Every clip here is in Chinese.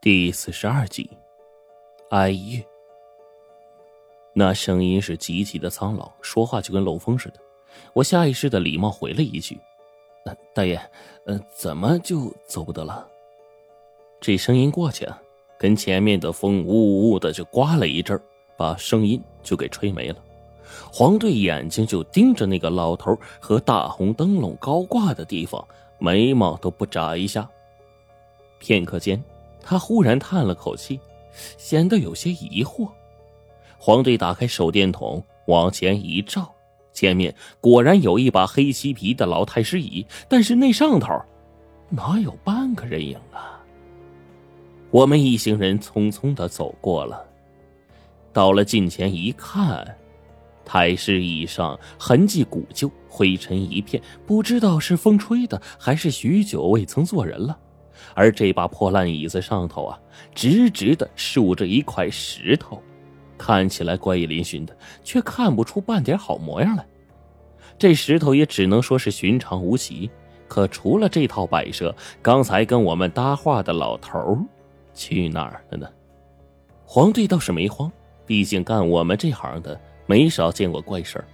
第四十二集，哀乐。那声音是极其的苍老，说话就跟漏风似的。我下意识的礼貌回了一句：“大爷，呃，怎么就走不得了？”这声音过去啊，跟前面的风呜呜的就刮了一阵把声音就给吹没了。黄队眼睛就盯着那个老头和大红灯笼高挂的地方，眉毛都不眨一下。片刻间，他忽然叹了口气，显得有些疑惑。黄队打开手电筒往前一照，前面果然有一把黑漆皮的老太师椅，但是那上头哪有半个人影啊？我们一行人匆匆的走过了，到了近前一看。太师椅上痕迹古旧，灰尘一片，不知道是风吹的，还是许久未曾坐人了。而这把破烂椅子上头啊，直直的竖着一块石头，看起来怪异嶙峋的，却看不出半点好模样来。这石头也只能说是寻常无奇，可除了这套摆设，刚才跟我们搭话的老头去哪儿了呢？黄队倒是没慌，毕竟干我们这行的。没少见过怪事儿，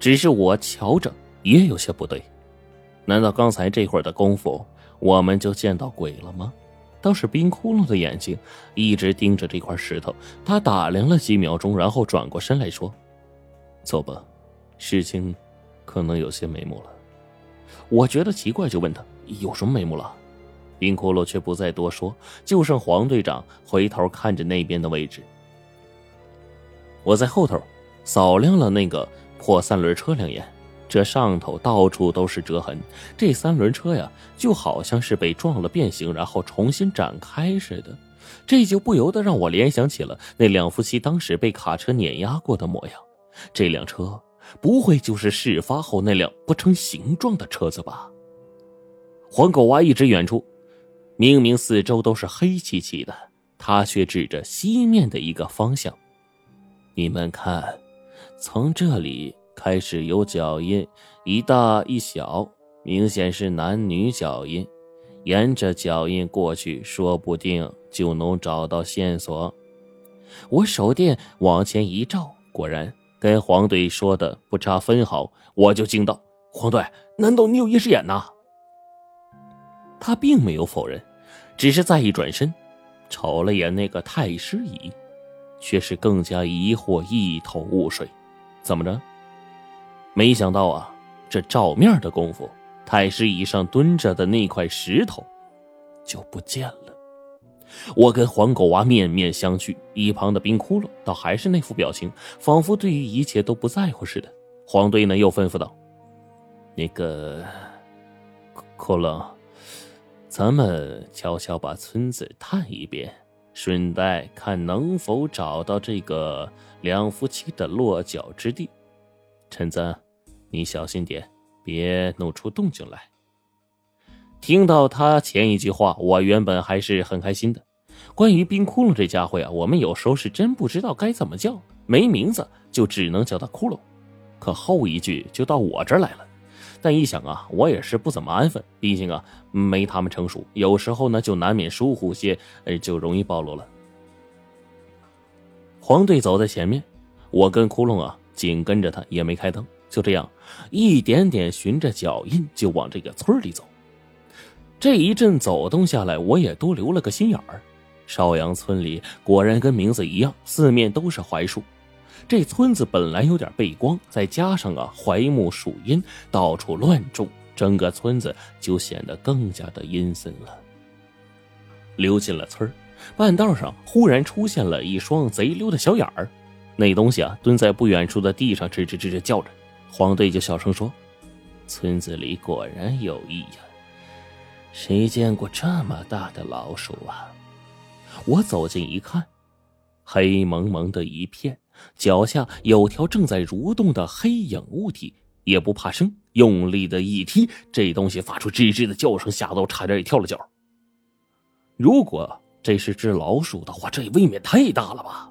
只是我瞧着也有些不对。难道刚才这会儿的功夫，我们就见到鬼了吗？倒是冰窟窿的眼睛一直盯着这块石头，他打量了几秒钟，然后转过身来说：“走吧，事情可能有些眉目了。”我觉得奇怪，就问他有什么眉目了。冰窟窿却不再多说，就剩黄队长回头看着那边的位置。我在后头。扫亮了那个破三轮车两眼，这上头到处都是折痕。这三轮车呀，就好像是被撞了变形，然后重新展开似的。这就不由得让我联想起了那两夫妻当时被卡车碾压过的模样。这辆车不会就是事发后那辆不成形状的车子吧？黄狗娃一直远处，明明四周都是黑漆漆的，他却指着西面的一个方向：“你们看。”从这里开始有脚印，一大一小，明显是男女脚印。沿着脚印过去，说不定就能找到线索。我手电往前一照，果然跟黄队说的不差分毫。我就惊道：“黄队，难道你有夜视眼呐？”他并没有否认，只是再一转身，瞅了眼那个太师椅，却是更加疑惑，一头雾水。怎么着？没想到啊，这照面的功夫，太师椅上蹲着的那块石头就不见了。我跟黄狗娃面面相觑，一旁的冰窟窿倒还是那副表情，仿佛对于一切都不在乎似的。黄队呢又吩咐道：“那个窟窿，咱们悄悄把村子探一遍，顺带看能否找到这个。”两夫妻的落脚之地，陈子，你小心点，别弄出动静来。听到他前一句话，我原本还是很开心的。关于冰窟窿这家伙呀，我们有时候是真不知道该怎么叫，没名字就只能叫他窟窿。可后一句就到我这儿来了，但一想啊，我也是不怎么安分，毕竟啊没他们成熟，有时候呢就难免疏忽些，呃，就容易暴露了。黄队走在前面，我跟窟窿啊紧跟着他，也没开灯，就这样一点点循着脚印就往这个村里走。这一阵走动下来，我也多留了个心眼儿。邵阳村里果然跟名字一样，四面都是槐树。这村子本来有点背光，再加上啊槐木树荫到处乱种，整个村子就显得更加的阴森了。溜进了村。半道上忽然出现了一双贼溜的小眼儿，那东西啊蹲在不远处的地上吱吱吱吱叫着。黄队就小声说：“村子里果然有异呀，谁见过这么大的老鼠啊？”我走近一看，黑蒙蒙的一片，脚下有条正在蠕动的黑影物体，也不怕生，用力的一踢，这东西发出吱吱的叫声，吓得我差点也跳了脚。如果……这是只老鼠的话，这也未免太大了吧！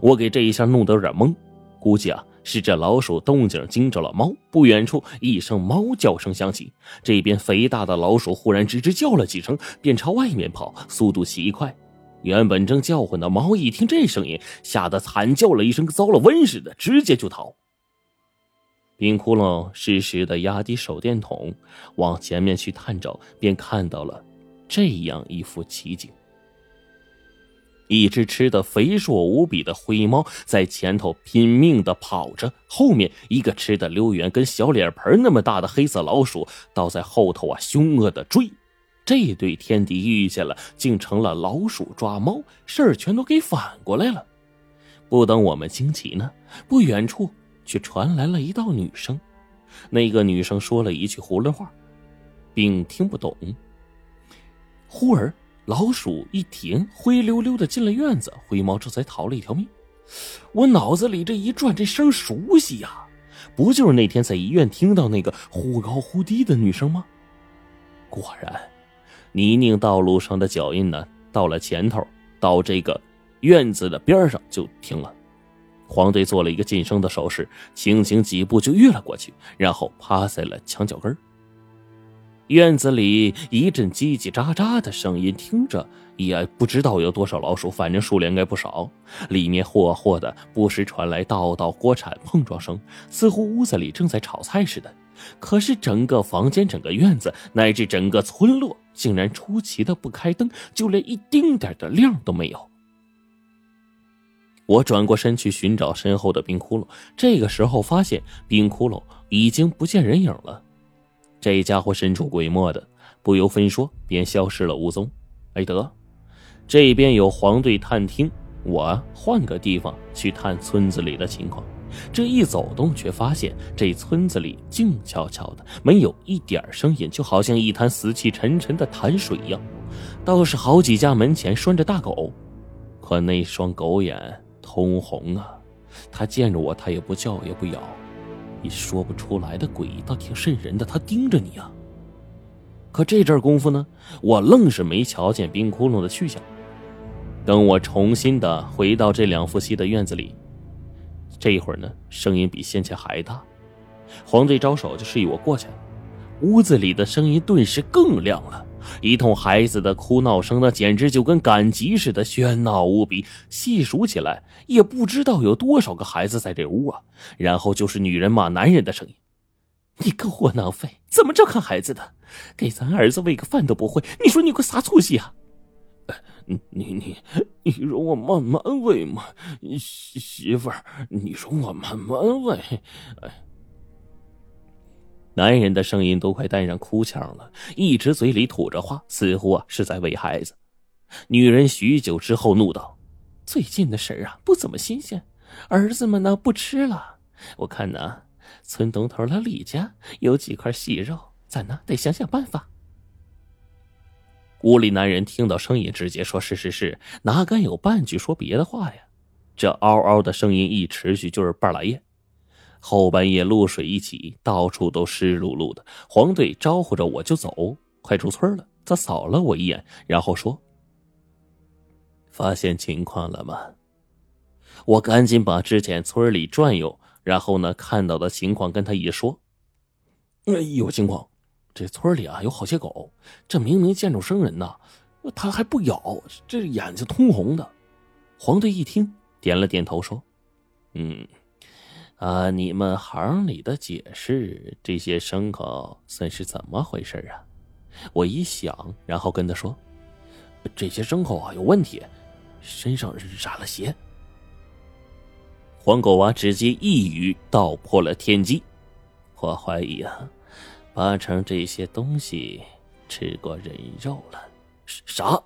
我给这一下弄得有点懵，估计啊是这老鼠动静惊着了猫。不远处一声猫叫声响起，这边肥大的老鼠忽然吱吱叫了几声，便朝外面跑，速度奇快。原本正叫唤的猫一听这声音，吓得惨叫了一声，遭了瘟似的，直接就逃。冰窟窿适时的压低手电筒，往前面去探照，便看到了这样一幅奇景：一只吃的肥硕无比的灰猫在前头拼命的跑着，后面一个吃的溜圆跟小脸盆那么大的黑色老鼠倒在后头啊，凶恶的追。这对天敌遇见了，竟成了老鼠抓猫，事儿全都给反过来了。不等我们惊奇呢，不远处却传来了一道女声。那个女生说了一句胡乱话，并听不懂。忽而老鼠一停，灰溜溜的进了院子，灰猫这才逃了一条命。我脑子里这一转，这声熟悉呀，不就是那天在医院听到那个忽高忽低的女声吗？果然。泥泞道路上的脚印呢？到了前头，到这个院子的边上就停了。黄队做了一个噤声的手势，轻轻几步就越了过去，然后趴在了墙角根院子里一阵叽叽喳喳的声音，听着也不知道有多少老鼠，反正数量应该不少。里面霍霍的，不时传来道道锅铲碰撞声，似乎屋子里正在炒菜似的。可是整个房间、整个院子乃至整个村落，竟然出奇的不开灯，就连一丁点的亮都没有。我转过身去寻找身后的冰窟窿，这个时候发现冰窟窿已经不见人影了。这家伙神出鬼没的，不由分说便消失了无踪。哎得，这边有黄队探听，我换个地方去探村子里的情况。这一走动，却发现这村子里静悄悄的，没有一点声音，就好像一滩死气沉沉的潭水一样。倒是好几家门前拴着大狗，可那双狗眼通红啊！它见着我，它也不叫也不咬，你说不出来的诡异，倒挺瘆人的。他盯着你啊！可这阵功夫呢，我愣是没瞧见冰窟窿的去向。等我重新的回到这两夫妻的院子里。这一会儿呢，声音比先前还大。黄队招手就示意我过去。屋子里的声音顿时更亮了，一通孩子的哭闹声，那简直就跟赶集似的喧闹无比。细数起来，也不知道有多少个孩子在这屋啊。然后就是女人骂男人的声音：“你个窝囊废，怎么这看孩子的？给咱儿子喂个饭都不会，你说你个啥出息啊？”你你你容我慢慢喂嘛，媳妇儿，你容我慢慢喂。男人的声音都快带上哭腔了，一直嘴里吐着话，似乎啊是在喂孩子。女人许久之后怒道：“最近的事儿啊不怎么新鲜，儿子们呢不吃了。我看呢，村东头的李家有几块细肉，咱呢得想想办法。”屋里男人听到声音，直接说：“是是是，哪敢有半句说别的话呀？”这嗷嗷的声音一持续就是半拉夜。后半夜露水一起，到处都湿漉漉的。黄队招呼着我就走，快出村了。他扫了我一眼，然后说：“发现情况了吗？”我赶紧把之前村里转悠，然后呢看到的情况跟他一说：“有情况。”这村里啊有好些狗，这明明见着生人呢，它还不咬，这眼睛通红的。黄队一听，点了点头说：“嗯，啊，你们行里的解释，这些牲口算是怎么回事啊？”我一想，然后跟他说：“这些牲口啊有问题，身上染了邪。”黄狗娃直接一语道破了天机，我怀疑啊。八成这些东西吃过人肉了。啥？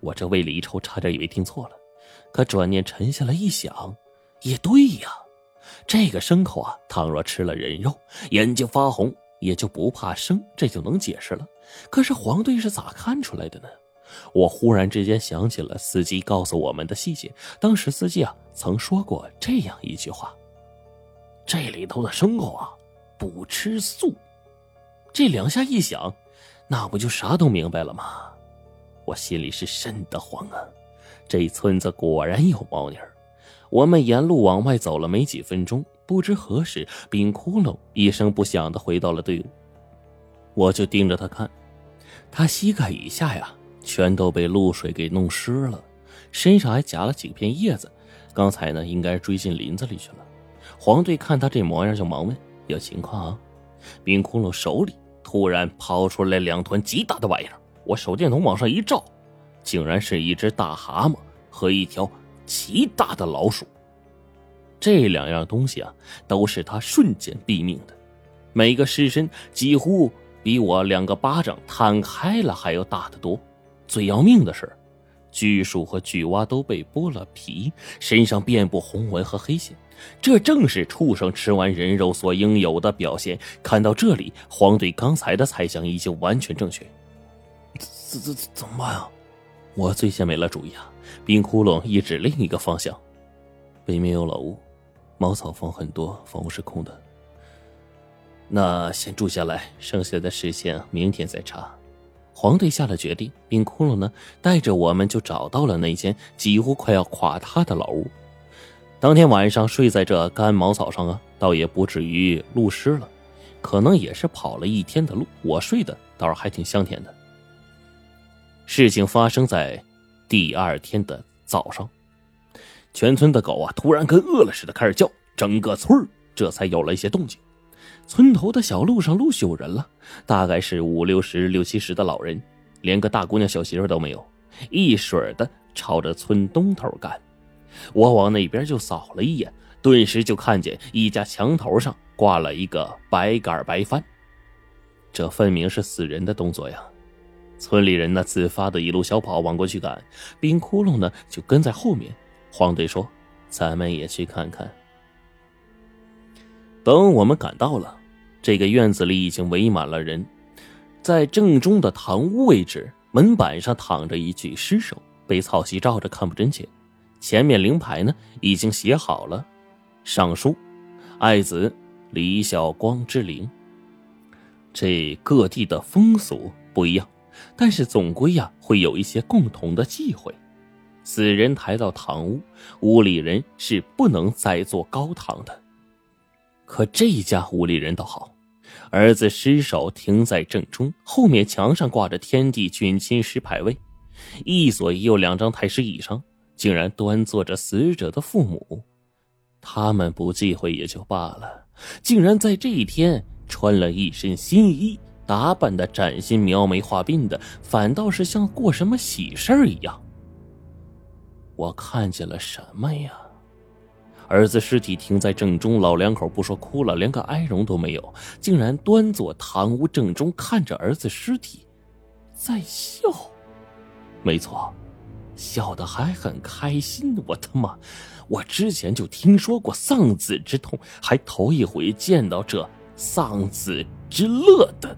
我这胃里一抽，差点以为听错了。可转念沉下来一想，也对呀。这个牲口啊，倘若吃了人肉，眼睛发红，也就不怕生，这就能解释了。可是黄队是咋看出来的呢？我忽然之间想起了司机告诉我们的细节。当时司机啊，曾说过这样一句话：这里头的牲口啊。不吃素，这两下一想，那不就啥都明白了吗？我心里是瘆得慌啊！这村子果然有猫腻儿。我们沿路往外走了没几分钟，不知何时，冰窟窿一声不响的回到了队伍。我就盯着他看，他膝盖以下呀，全都被露水给弄湿了，身上还夹了几片叶子。刚才呢，应该追进林子里去了。黄队看他这模样，就忙问：“有情况啊？”冰窟窿手里突然抛出来两团极大的玩意儿，我手电筒往上一照，竟然是一只大蛤蟆和一条极大的老鼠。这两样东西啊，都是他瞬间毙命的，每个尸身几乎比我两个巴掌摊开了还要大得多。最要命的是，巨鼠和巨蛙都被剥了皮，身上遍布红纹和黑线，这正是畜生吃完人肉所应有的表现。看到这里，黄队刚才的猜想已经完全正确。怎怎怎么办啊？我最先没了主意啊！冰窟窿一指另一个方向，北面有老屋。茅草房很多，房屋是空的。那先住下来，剩下的事情明天再查。黄队下了决定，冰窟窿呢带着我们就找到了那间几乎快要垮塌的老屋。当天晚上睡在这干茅草上啊，倒也不至于露湿了，可能也是跑了一天的路。我睡的倒是还挺香甜的。事情发生在第二天的早上。全村的狗啊，突然跟饿了似的开始叫，整个村这才有了一些动静。村头的小路上陆续有人了，大概是五六十、六七十的老人，连个大姑娘、小媳妇都没有，一水的朝着村东头赶。我往那边就扫了一眼，顿时就看见一家墙头上挂了一个白杆白帆，这分明是死人的动作呀！村里人呢，自发的一路小跑往过去赶，冰窟窿呢就跟在后面。黄队说：“咱们也去看看。”等我们赶到了，这个院子里已经围满了人。在正中的堂屋位置，门板上躺着一具尸首，被草席罩着，看不真切。前面灵牌呢，已经写好了，上书：“爱子李小光之灵。”这各地的风俗不一样，但是总归呀，会有一些共同的忌讳。死人抬到堂屋，屋里人是不能再做高堂的。可这家屋里人倒好，儿子尸首停在正中，后面墙上挂着天地君亲师牌位，一左一右两张太师椅上，竟然端坐着死者的父母。他们不忌讳也就罢了，竟然在这一天穿了一身新衣，打扮的崭新描眉画鬓的，反倒是像过什么喜事儿一样。我看见了什么呀？儿子尸体停在正中，老两口不说哭了，连个哀容都没有，竟然端坐堂屋正中，看着儿子尸体，在笑。没错，笑得还很开心。我他妈，我之前就听说过丧子之痛，还头一回见到这丧子之乐的。